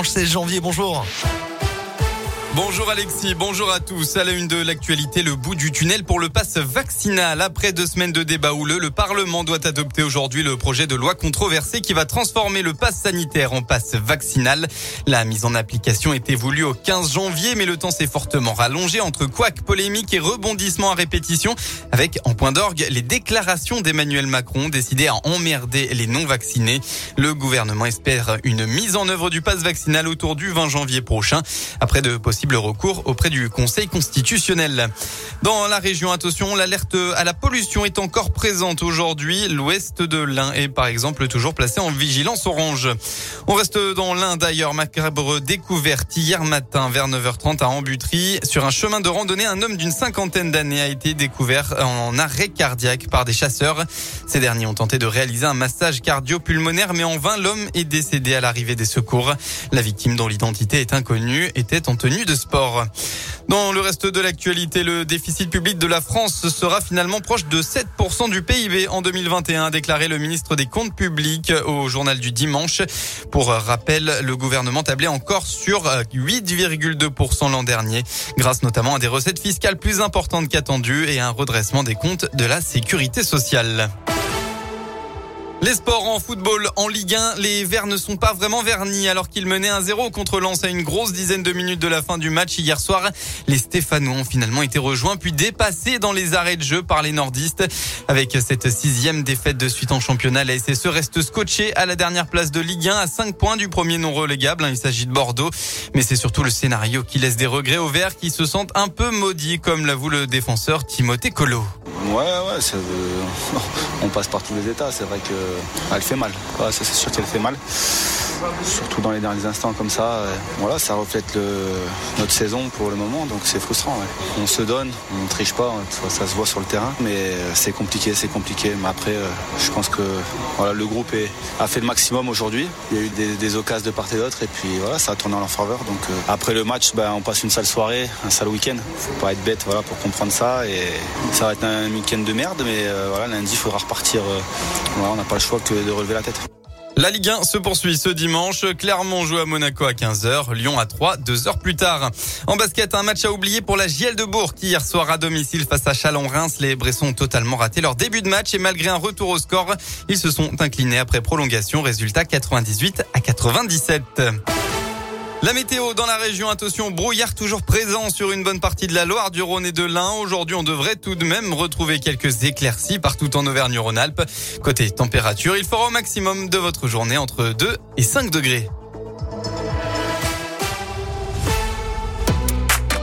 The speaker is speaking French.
16 janvier, bonjour. Bonjour Alexis, bonjour à tous. À la une de l'actualité, le bout du tunnel pour le pass vaccinal. Après deux semaines de débat houleux, le Parlement doit adopter aujourd'hui le projet de loi controversé qui va transformer le pass sanitaire en pass vaccinal. La mise en application était voulue au 15 janvier, mais le temps s'est fortement rallongé entre couac, polémique et rebondissements à répétition, avec en point d'orgue les déclarations d'Emmanuel Macron décidé à emmerder les non-vaccinés. Le gouvernement espère une mise en œuvre du pass vaccinal autour du 20 janvier prochain, après de possibles recours auprès du Conseil constitutionnel. Dans la région, attention, l'alerte à la pollution est encore présente aujourd'hui. L'ouest de l'Ain est par exemple toujours placé en vigilance orange. On reste dans l'Ain d'ailleurs, macabre découverte hier matin vers 9h30 à Ambuterie. Sur un chemin de randonnée, un homme d'une cinquantaine d'années a été découvert en arrêt cardiaque par des chasseurs. Ces derniers ont tenté de réaliser un massage cardio-pulmonaire, mais en vain, l'homme est décédé à l'arrivée des secours. La victime, dont l'identité est inconnue, était en tenue de sport. Dans le reste de l'actualité, le déficit public de la France sera finalement proche de 7% du PIB en 2021, a déclaré le ministre des Comptes publics au journal du dimanche. Pour rappel, le gouvernement tablait encore sur 8,2% l'an dernier, grâce notamment à des recettes fiscales plus importantes qu'attendues et à un redressement des comptes de la sécurité sociale. Les sports en football en Ligue 1, les Verts ne sont pas vraiment vernis alors qu'ils menaient 1-0 contre Lens à une grosse dizaine de minutes de la fin du match hier soir. Les Stéphanois ont finalement été rejoints puis dépassés dans les arrêts de jeu par les nordistes. Avec cette sixième défaite de suite en championnat, la SSE reste scotché à la dernière place de Ligue 1 à 5 points du premier non relégable. Il s'agit de Bordeaux, mais c'est surtout le scénario qui laisse des regrets aux Verts qui se sentent un peu maudits comme l'avoue le défenseur Timothée Colo. Ouais, ouais, on passe par tous les états. C'est vrai qu'elle fait mal. ça, c'est sûr qu'elle fait mal surtout dans les derniers instants comme ça. Voilà, ça reflète notre saison pour le moment, donc c'est frustrant. On se donne, on ne triche pas, ça se voit sur le terrain, mais euh, c'est compliqué, c'est compliqué. Mais après, euh, je pense que voilà, le groupe a fait le maximum aujourd'hui. Il y a eu des, occasions de part et d'autre, et puis voilà, ça a tourné en leur faveur. Donc euh, après le match, ben, on passe une sale soirée, un sale week-end. Faut pas être bête, voilà, pour comprendre ça. Et ça va être un week-end de merde, mais voilà, lundi, il faudra repartir. on n'a pas le choix que de relever la tête. La Ligue 1 se poursuit ce dimanche. Clermont joue à Monaco à 15h, Lyon à 3, deux heures plus tard. En basket, un match à oublier pour la JL de Bourg qui hier soir à domicile face à Chalon-Reims. Les Bressons ont totalement raté leur début de match et malgré un retour au score, ils se sont inclinés après prolongation. Résultat 98 à 97. La météo dans la région, attention, brouillard toujours présent sur une bonne partie de la Loire, du Rhône et de l'Ain. Aujourd'hui, on devrait tout de même retrouver quelques éclaircies partout en Auvergne-Rhône-Alpes. Côté température, il fera au maximum de votre journée entre 2 et 5 degrés.